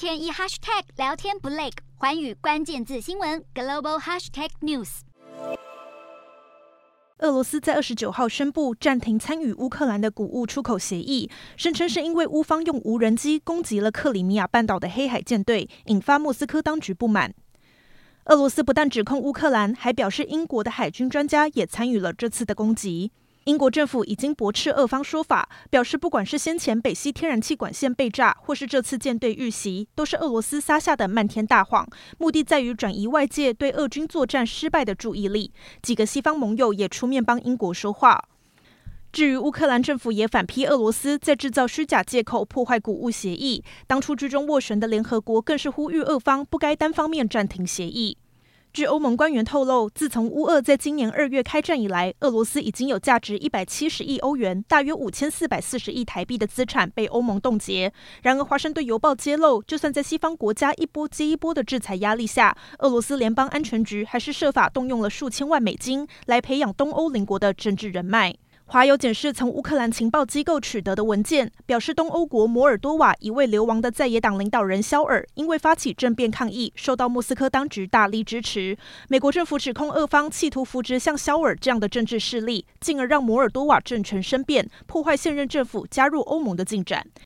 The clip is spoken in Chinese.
天一 hashtag 聊天不累，寰宇关键字新闻 global hashtag news。俄罗斯在二十九号宣布暂停参与乌克兰的谷物出口协议，声称是因为乌方用无人机攻击了克里米亚半岛的黑海舰队，引发莫斯科当局不满。俄罗斯不但指控乌克兰，还表示英国的海军专家也参与了这次的攻击。英国政府已经驳斥俄方说法，表示不管是先前北溪天然气管线被炸，或是这次舰队遇袭，都是俄罗斯撒下的漫天大谎，目的在于转移外界对俄军作战失败的注意力。几个西方盟友也出面帮英国说话。至于乌克兰政府也反批俄罗斯在制造虚假借口破坏谷物协议，当初居中斡旋的联合国更是呼吁俄方不该单方面暂停协议。据欧盟官员透露，自从乌俄在今年二月开战以来，俄罗斯已经有价值一百七十亿欧元（大约五千四百四十亿台币）的资产被欧盟冻结。然而，《华盛顿邮报》揭露，就算在西方国家一波接一波的制裁压力下，俄罗斯联邦安全局还是设法动用了数千万美金来培养东欧邻国的政治人脉。华邮检视从乌克兰情报机构取得的文件，表示东欧国摩尔多瓦一位流亡的在野党领导人肖尔，因为发起政变抗议，受到莫斯科当局大力支持。美国政府指控俄方企图扶植像肖尔这样的政治势力，进而让摩尔多瓦政权生变，破坏现任政府加入欧盟的进展。